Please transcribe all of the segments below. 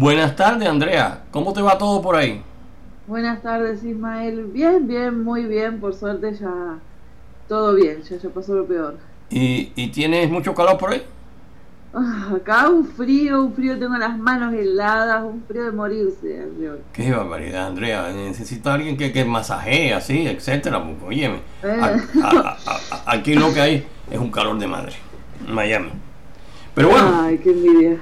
Buenas tardes, Andrea. ¿Cómo te va todo por ahí? Buenas tardes, Ismael. Bien, bien, muy bien. Por suerte ya todo bien, ya, ya pasó lo peor. ¿Y, ¿Y tienes mucho calor por ahí? Ah, acá un frío, un frío, tengo las manos heladas, un frío de morirse. Qué barbaridad, Andrea. Necesito a alguien que, que masajee así, etcétera. Oye, eh. aquí lo que hay es un calor de madre. Miami. Pero bueno. Ay, qué envidia.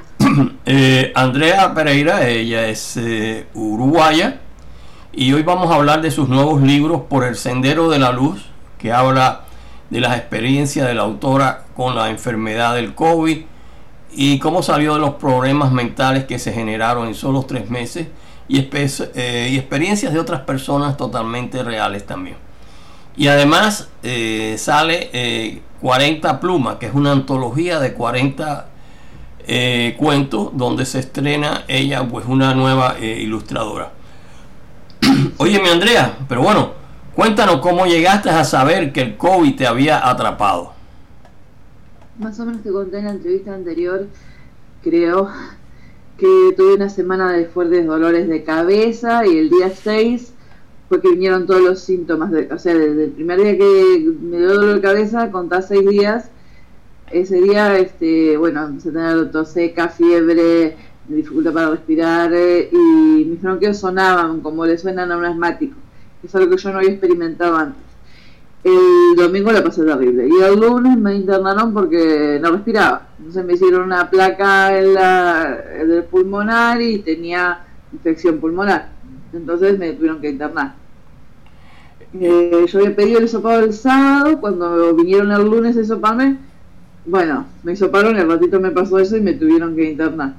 Eh, Andrea Pereira, ella es eh, uruguaya. Y hoy vamos a hablar de sus nuevos libros Por el Sendero de la Luz, que habla de las experiencias de la autora con la enfermedad del COVID y cómo salió de los problemas mentales que se generaron en solo tres meses y, eh, experiencias de otras personas totalmente reales también. Y además sale 40 eh, Plumas, que es una antología de 40 cuentos donde se estrena ella, pues una nueva ilustradora. Óyeme Andrea, pero bueno, cuéntanos cómo llegaste a saber que el COVID te había atrapado más o menos te conté en la entrevista anterior, creo, que tuve una semana de fuertes dolores de cabeza y el día 6 fue que vinieron todos los síntomas, de, o sea, desde el primer día que me dio dolor de cabeza, contá 6 días, ese día, este, bueno, empecé a tener tos seca, fiebre, dificultad para respirar y mis bronquios sonaban como le suenan a un asmático, es algo que yo no había experimentado antes. El domingo la pasé terrible. Y el lunes me internaron porque no respiraba. Entonces me hicieron una placa en, la, el pulmonar y tenía infección pulmonar. Entonces me tuvieron que internar. Eh, yo había pedido el hisopado el sábado, cuando vinieron el lunes a hisoparme, bueno, me hisoparon y al ratito me pasó eso y me tuvieron que internar.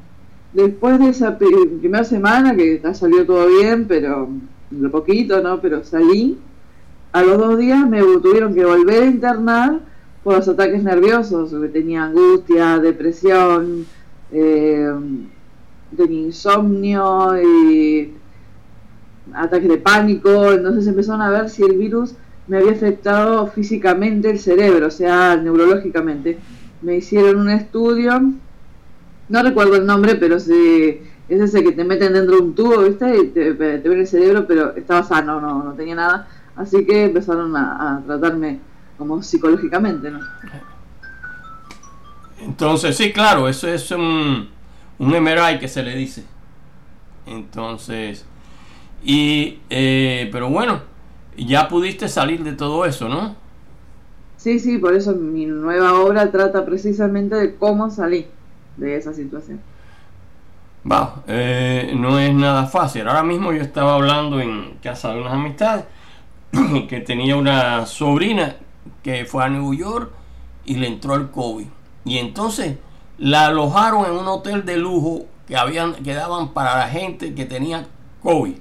Después de esa primera semana, que salió todo bien, pero lo poquito, ¿no? Pero salí, a los dos días me tuvieron que volver a internar por los ataques nerviosos, tenía angustia, depresión, eh, tenía insomnio y ataques de pánico, entonces empezaron a ver si el virus me había afectado físicamente el cerebro, o sea, neurológicamente. Me hicieron un estudio, no recuerdo el nombre, pero sí, es ese que te meten dentro de un tubo, ¿viste? Y te, te el cerebro, pero estaba sano, no, no tenía nada Así que empezaron a, tratarme como psicológicamente, ¿no? Entonces, sí, claro, eso es un, un MRI que se le dice. Entonces, y, eh, pero bueno, ya pudiste salir de todo eso, ¿no? Sí, sí, por eso mi nueva obra trata precisamente de cómo salir de esa situación. Va, eh, no es nada fácil. Ahora mismo yo estaba hablando en casa de unas amistades que tenía una sobrina que fue a New York y le entró el COVID. Y entonces la alojaron en un hotel de lujo que habían que daban para la gente que tenía COVID.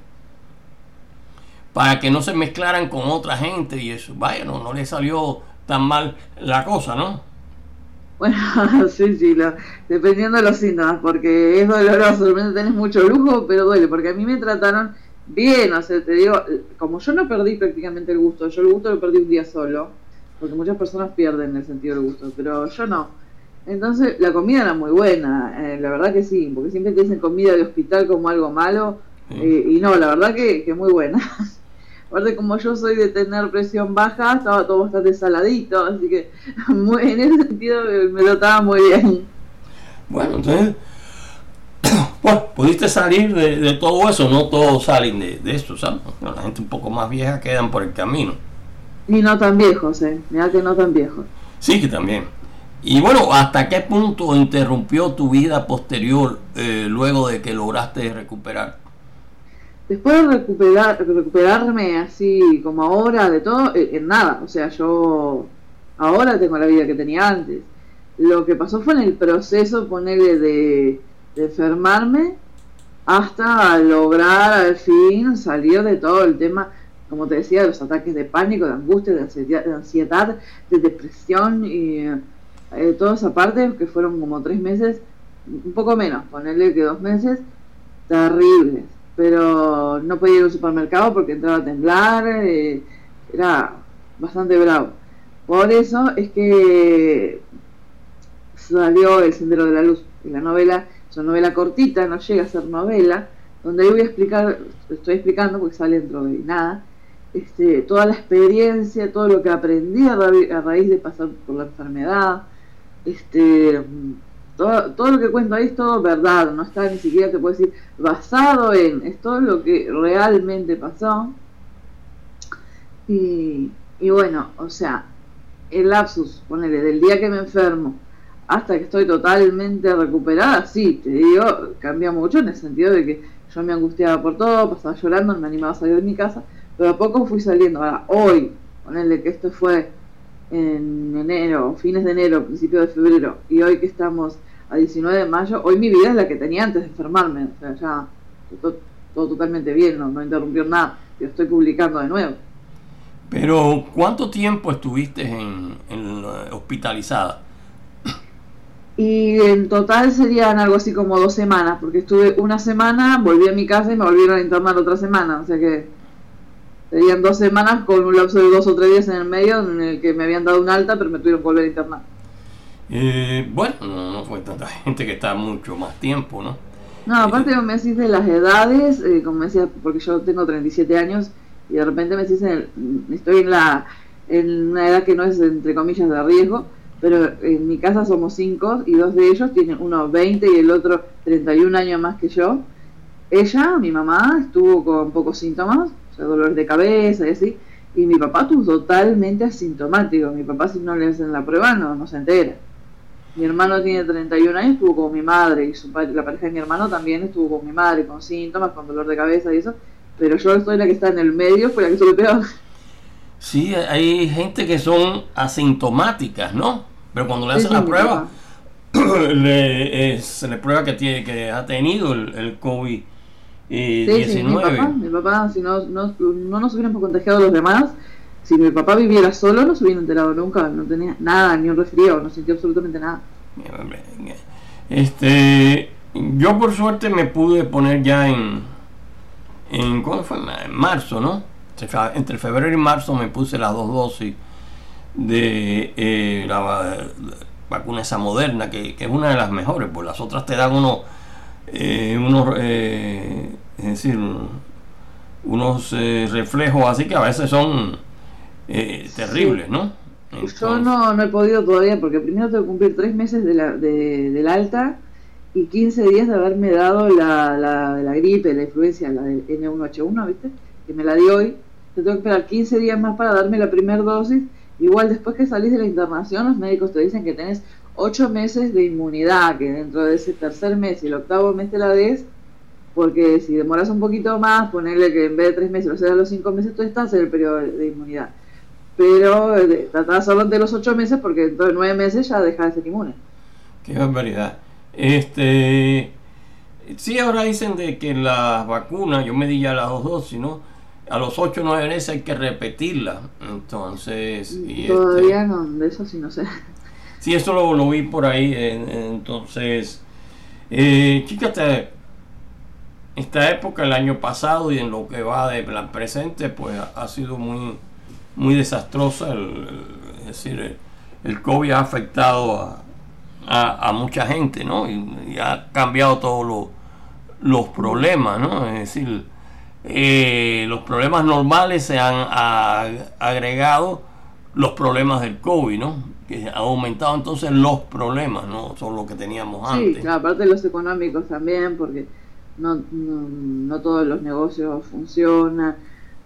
Para que no se mezclaran con otra gente y eso. Vaya, no, no le salió tan mal la cosa, ¿no? Bueno, sí, sí, dependiendo de los síntomas, porque es doloroso, realmente tenés mucho lujo, pero duele, porque a mí me trataron bien, o sea, te digo, como yo no perdí prácticamente el gusto, yo el gusto lo perdí un día solo, porque muchas personas pierden el sentido del gusto, pero yo no. Entonces, la comida era muy buena, eh, la verdad que sí, porque siempre te dicen comida de hospital como algo malo, eh, y no, la verdad que, que muy buena. Aparte, como yo soy de tener presión baja, estaba todo bastante saladito, así que en ese sentido me lo estaba muy bien. Bueno, entonces bueno, pudiste salir de, todo eso, no todos salen de, de eso, ¿sabes? La gente un poco más vieja quedan por el camino. Y no tan viejos, ¿eh? Mira que no tan viejos. Sí, que también. Y bueno, ¿hasta qué punto interrumpió tu vida posterior eh, luego de que lograste recuperar? Después de recuperar, recuperarme así como ahora de todo, eh, en nada. O sea, yo ahora tengo la vida que tenía antes. Lo que pasó fue en el proceso, ponerle de enfermarme hasta lograr al fin salir de todo el tema, como te decía, de los ataques de pánico, de angustia, de ansiedad, de, depresión y eh, toda esa parte, que fueron como tres meses, un poco menos, ponerle que dos meses, terribles. Pero no podía ir al supermercado porque entraba a temblar, eh, era bastante bravo. Por eso es que salió El Sendero de la Luz, y la novela es una novela cortita, no llega a ser novela, donde ahí voy a explicar, estoy explicando porque sale dentro de nada, este, toda la experiencia, todo lo que aprendí a, raíz de pasar por la enfermedad, este, todo, todo, lo que cuento ahí es todo verdad, no está ni siquiera, te puedo decir, basado en, es todo lo que realmente pasó. Y, y bueno, o sea, el lapsus, ponele, del día que me enfermo hasta que estoy totalmente recuperada, sí, te digo, cambia mucho en el sentido de que yo me angustiaba por todo, pasaba llorando, me animaba a salir de mi casa, pero a poco fui saliendo. Ahora, hoy, ponele que esto fue en enero, fines de enero, principio de febrero, y hoy que estamos a 19 de mayo, hoy mi vida es la que tenía antes de enfermarme, o sea, ya todo, todo totalmente bien, no, no interrumpió nada, yo estoy publicando de nuevo. Pero, ¿cuánto tiempo estuviste en, en hospitalizada? Y en total serían algo así como dos semanas, porque estuve una semana, volví a mi casa y me volvieron a internar otra semana, o sea que serían dos semanas con un lapso de dos o tres días en el medio en el que me habían dado un alta, pero me tuvieron que volver a internar. Eh, bueno, no, fue tanta gente que está mucho más tiempo, ¿no? No, aparte eh, me decís de las edades, eh, como me decía, porque yo tengo 37 años y de repente me decís, estoy en, la, en una edad que no es entre comillas de riesgo, pero en mi casa somos cinco y dos de ellos tienen uno 20 y el otro 31 años más que yo. Ella, mi mamá, estuvo con pocos síntomas, o sea, dolores de cabeza y así, y mi papá estuvo totalmente asintomático. Mi papá si no le hacen la prueba no, no se entera. Mi hermano tiene 31 años, estuvo con mi madre y su padre, la pareja de mi hermano también estuvo con mi madre con síntomas, con dolor de cabeza y eso, pero yo estoy la que está en el medio, fue la que estuve peor. Sí, hay gente que son asintomáticas, ¿no? Pero cuando le hacen la prueba, le, se le prueba que tiene que ha tenido el, el COVID. 19. mi, papá, si no, no, no nos hubiéramos contagiado los demás, si mi papá viviera solo no se hubiera enterado nunca, no tenía nada, ni un resfriado, no sintió absolutamente nada. Este, yo por suerte me pude poner ya en, en ¿cómo fue? En marzo, ¿no? entre febrero y marzo me puse las dos dosis de eh, la, vacuna esa moderna, que, es una de las mejores, pues las otras te dan unos, eh, unos eh, es decir, unos reflejos así que a veces son terribles, ¿no? Yo no, no he podido todavía porque primero tengo que cumplir tres meses de la, de, del alta y 15 días de haberme dado la, la, la gripe, la influencia, la del N1H1, ¿viste? Que me la di hoy te tengo que esperar 15 días más para darme la primera dosis. Igual después que salís de la internación, los médicos te dicen que tenés 8 meses de inmunidad, que dentro de ese tercer mes y el octavo mes te la des, porque si demoras un poquito más, ponerle que en vez de 3 meses, o sea, los 5 meses, tú estás en el periodo de, inmunidad. Pero eh, trata solo de los 8 meses, porque de 9 meses ya dejas de ser inmune. Qué barbaridad. Este. Sí, ahora dicen de que las vacunas, yo me di ya las dos dosis, ¿no? a los 8 o 9 meses hay que repetirla. Entonces. Y Todavía este, no, de eso sí no sé. Sí, eso lo, lo vi por ahí. entonces, eh, fíjate, esta época, el año pasado y en lo que va de la presente, pues ha sido muy, muy desastrosa. es decir, el, COVID ha afectado a, a, mucha gente, ¿no? Y, ha cambiado todos los problemas, ¿no? Es decir, eh, los problemas normales se han agregado los problemas del COVID, ¿no? Que ha aumentado entonces los problemas, ¿no? Son los que teníamos antes. Sí, aparte de los económicos también, porque no, no, todos los negocios funcionan.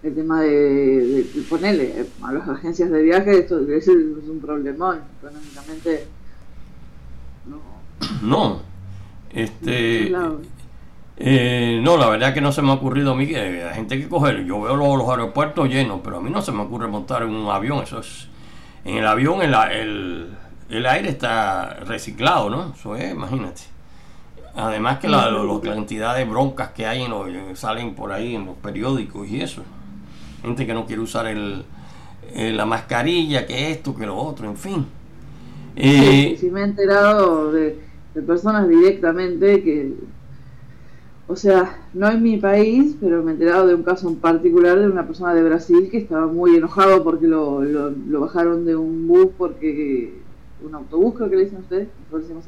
El tema de, ponerle a las agencias de viaje, esto es un problemón. Económicamente, no. No. Este. Eh, no, la verdad que no se me ha ocurrido a mí que la gente que coger. Yo veo los, aeropuertos llenos, pero a mí no se me ocurre montar en un avión. Eso es. En el avión el, el, aire está reciclado, ¿no? Eso es, imagínate. Además que la, cantidad de broncas que hay en los, salen por ahí en los periódicos y eso. Gente que no quiere usar el, la mascarilla, que esto, que lo otro, en fin. sí, sí me he enterado de personas directamente que o sea, no en mi país, pero me he enterado de un caso en particular de una persona de Brasil que estaba muy enojado porque lo, lo, bajaron de un bus, porque un autobús creo que le dicen ustedes, nosotros decimos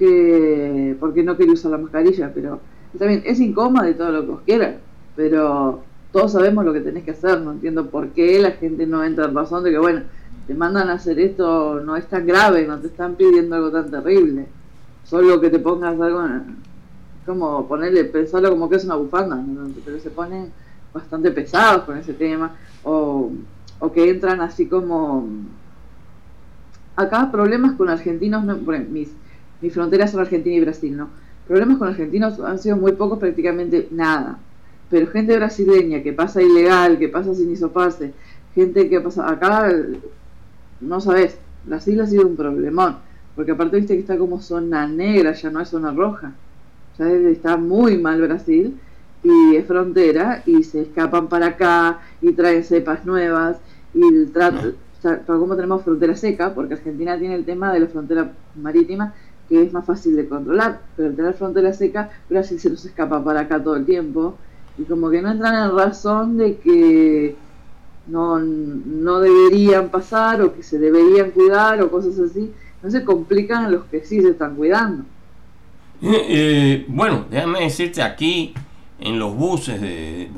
que, porque no quería usar la mascarilla, pero también es incómodo y todo lo que os quieran, pero todos sabemos lo que tenés que hacer, no entiendo por qué la gente no entra en razón de que, bueno, te mandan a hacer esto, no es tan grave, no te están pidiendo algo tan terrible, solo que te pongas algo, como ponerle, pensarlo como que es una bufanda, pero se ponen bastante pesados con ese tema, o, o que entran así como... Acá problemas con argentinos, no, bueno, mis, mis fronteras son Argentina y Brasil, ¿no? Problemas con argentinos han sido muy pocos, prácticamente nada. Pero gente brasileña que pasa ilegal, que pasa sin hisoparse, gente que pasa acá, no sabes, Brasil ha sido un problemón, porque aparte viste que está como zona negra, ya no es zona roja, ya está muy mal Brasil y es frontera y se escapan para acá y traen cepas nuevas y el trato, como tenemos frontera seca, porque Argentina tiene el tema de la frontera marítima que es más fácil de controlar, pero al tener frontera seca, Brasil se nos escapa para acá todo el tiempo y como que no entran en razón de que no, no deberían pasar o que se deberían cuidar o cosas así, no se complican a los que sí se están cuidando. Eh, eh, bueno, déjame decirte aquí en los buses de,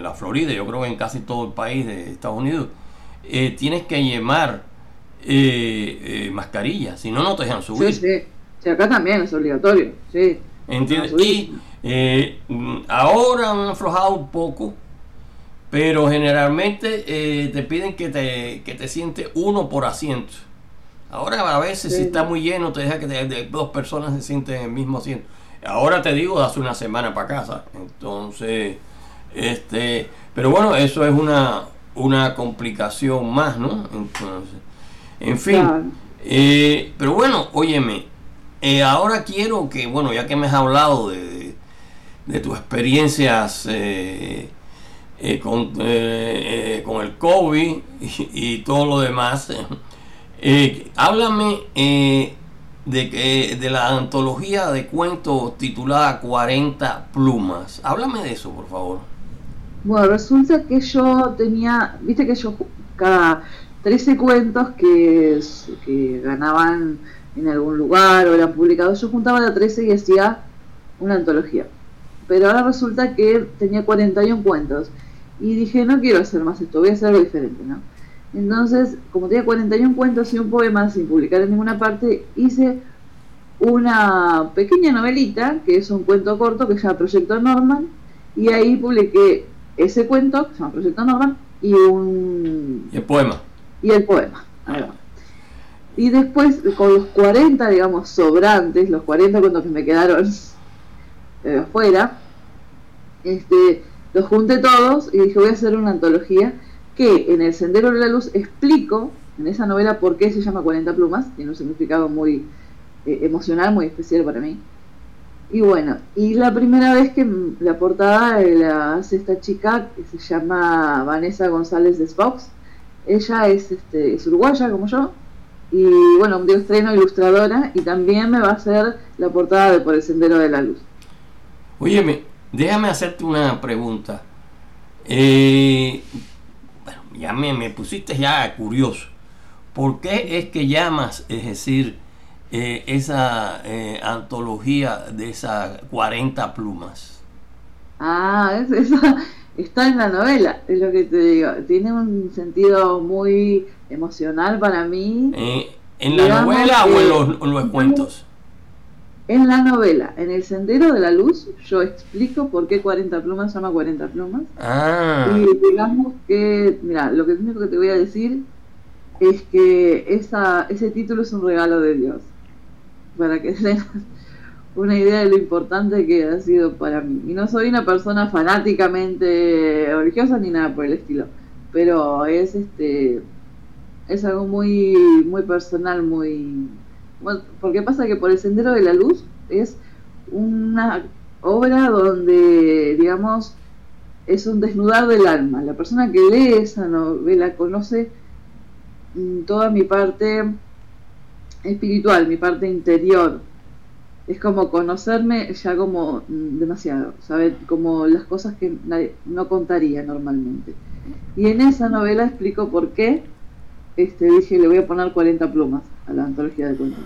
la Florida, yo creo que en casi todo el país de Estados Unidos, eh, tienes que llevar mascarilla, si no, no te dejan subir. Sí, sí, sí acá también es obligatorio, sí. ¿Entiendes? Y eh, ahora han aflojado un poco, pero generalmente eh, te piden que te, que te sientes uno por asiento. Ahora a veces si está muy lleno te deja que dos personas se sienten en el mismo asiento. Ahora te digo hace una semana para casa. Entonces, este, pero bueno, eso es una, una complicación más, ¿no? Entonces, en fin. Eh, pero bueno, óyeme, ahora quiero que, bueno, ya que me has hablado de, de tus experiencias eh, eh, con, eh, con, el COVID y, todo lo demás. háblame de, de la antología de cuentos titulada 40 plumas. Háblame de eso, por favor. Bueno, resulta que yo tenía, viste que yo cada 13 cuentos que ganaban en algún lugar o eran publicados, yo juntaba la 13 y hacía una antología pero ahora resulta que tenía 41 cuentos. Y dije, no quiero hacer más esto, voy a hacer algo diferente, ¿no? Entonces, como tenía 41 cuentos y un poema sin publicar en ninguna parte, hice una pequeña novelita, que es un cuento corto que se llama Proyecto Norman, y ahí publiqué ese cuento, que se llama Proyecto Norman, y un... Y el poema. Y el poema. Y después, con los 40, digamos, sobrantes, los 40 cuentos que me quedaron eh, afuera, este, los junté todos y dije voy a hacer una antología que en el Sendero de la Luz explico en esa novela por qué se llama 40 plumas, tiene un significado muy eh, emocional, muy especial para mí. Y bueno, y la primera vez que la portada la hace esta chica que se llama Vanessa González de Spox. Ella es, este, es uruguaya como yo. Y bueno, un día estreno ilustradora y también me va a hacer la portada de Por el Sendero de la Luz. Óyeme, déjame hacerte una pregunta. Eh, bueno, ya me, pusiste ya curioso. ¿Por qué es que llamas, es decir, eh, esa eh, antología de esas 40 plumas? Ah, esa está en la novela, es lo que te digo. Tiene un sentido muy emocional para mí. ¿En la novela o en los cuentos? En la novela, en El Sendero de la Luz, yo explico por qué 40 plumas se llama 40 plumas. Ah. Y digamos que, mira, lo que único que te voy a decir es que esa, ese título es un regalo de Dios. Para que tengas una idea de lo importante que ha sido para mí. Y no soy una persona fanáticamente religiosa ni nada por el estilo. Pero es este es algo muy, muy personal, muy bueno, porque pasa que por el Sendero de la Luz es una obra donde, digamos, es un desnudar del alma. La persona que lee esa novela conoce mm, toda mi parte espiritual, mi parte interior. Es como conocerme ya como mm, demasiado, saber como las cosas que no contaría normalmente. Y en esa novela explico por qué este, dije, le voy a poner 40 plumas a la antología de cuentos.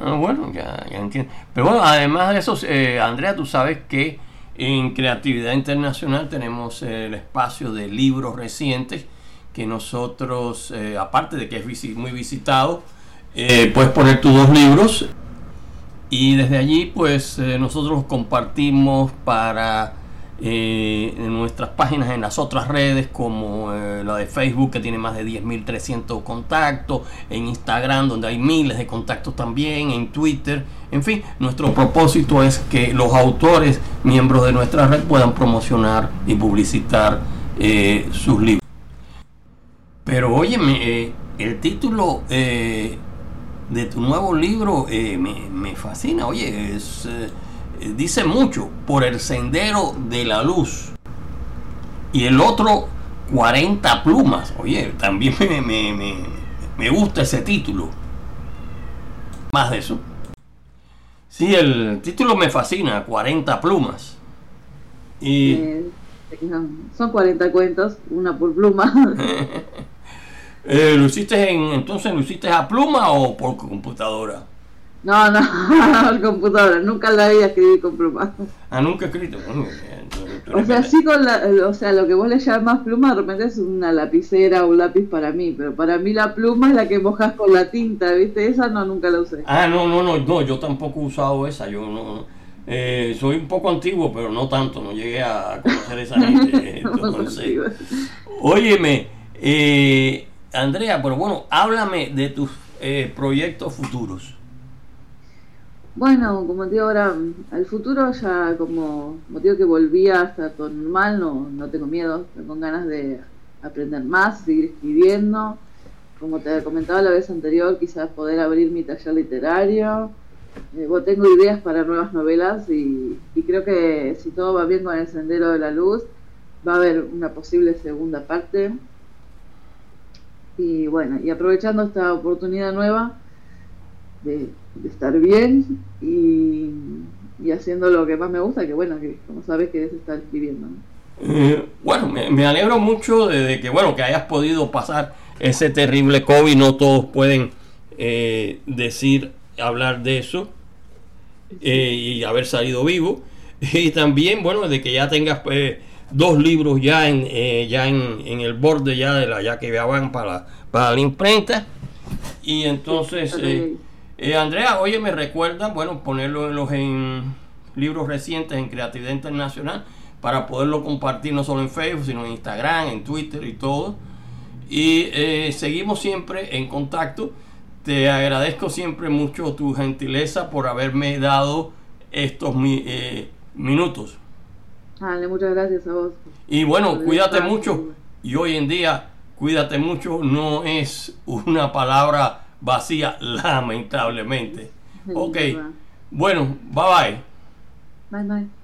Ah, bueno, ya, ya, entiendo. Pero bueno, además de eso, eh, Andrea, tú sabes que en Creatividad Internacional tenemos el espacio de libros recientes que nosotros, eh, aparte de que es muy visitado, eh, puedes poner tus dos libros y desde allí pues nosotros compartimos para eh, en nuestras páginas en las otras redes como eh, la de Facebook que tiene más de 10.300 contactos, en Instagram donde hay miles de contactos también, en Twitter, en fin, nuestro propósito es que los autores, miembros de nuestra red puedan promocionar y publicitar eh, sus libros. Pero óyeme, el título de tu nuevo libro me, me, fascina, oye, es dice mucho, por el sendero de la luz. Y el otro, 40 plumas. Oye, también me, gusta ese título. Más de eso. Sí, el título me fascina, 40 plumas. Y... Eh, son 40 cuentos, una por pluma. eh, ¿Lo hiciste en, entonces, lo hiciste a pluma o por computadora? No, no, computadora, nunca la había escrito con pluma. Ah, nunca he escrito. o sea, sí con la, o sea, lo que vos le llamas pluma de repente es una lapicera o un lápiz para mí, pero para mí la pluma es la que mojas con la tinta, ¿viste? Esa no, nunca la usé. Ah, no, no, no, no, yo tampoco he usado esa, yo no, eh, soy un poco antiguo, pero no tanto, no llegué a conocer esa gente. Entonces, óyeme, eh, Andrea, pero bueno, háblame de tus eh, proyectos futuros. Bueno, como te digo ahora, al futuro ya como motivo que volvía hasta todo normal, no, no tengo miedo, tengo ganas de aprender más, seguir escribiendo. Como te comentaba la vez anterior, quizás poder abrir mi taller literario. Eh, tengo ideas para nuevas novelas y, y, creo que si todo va bien con el Sendero de la Luz, va a haber una posible segunda parte. Y bueno, y aprovechando esta oportunidad nueva, de, estar bien y, haciendo lo que más me gusta, que bueno, que como sabes que es estar escribiendo. Eh, bueno, me, alegro mucho de, que bueno que hayas podido pasar ese terrible COVID, no todos pueden eh, decir, hablar de eso eh, y haber salido vivo. Y también, bueno, de que ya tengas dos libros ya en ya en, en, el borde ya de la ya que van para, para la imprenta. Y entonces eh, Andrea, oye, me recuerda, bueno, ponerlo en los en libros recientes en Creatividad Internacional para poderlo compartir no solo en Facebook, sino en Instagram, en Twitter y todo. Y eh, seguimos siempre en contacto. Te agradezco siempre mucho tu gentileza por haberme dado estos eh, minutos. Dale, muchas gracias a vos. Y bueno, cuídate mucho. Y hoy en día, cuídate mucho no es una palabra vacía, lamentablemente. Ok, bueno, bye bye. Bye bye.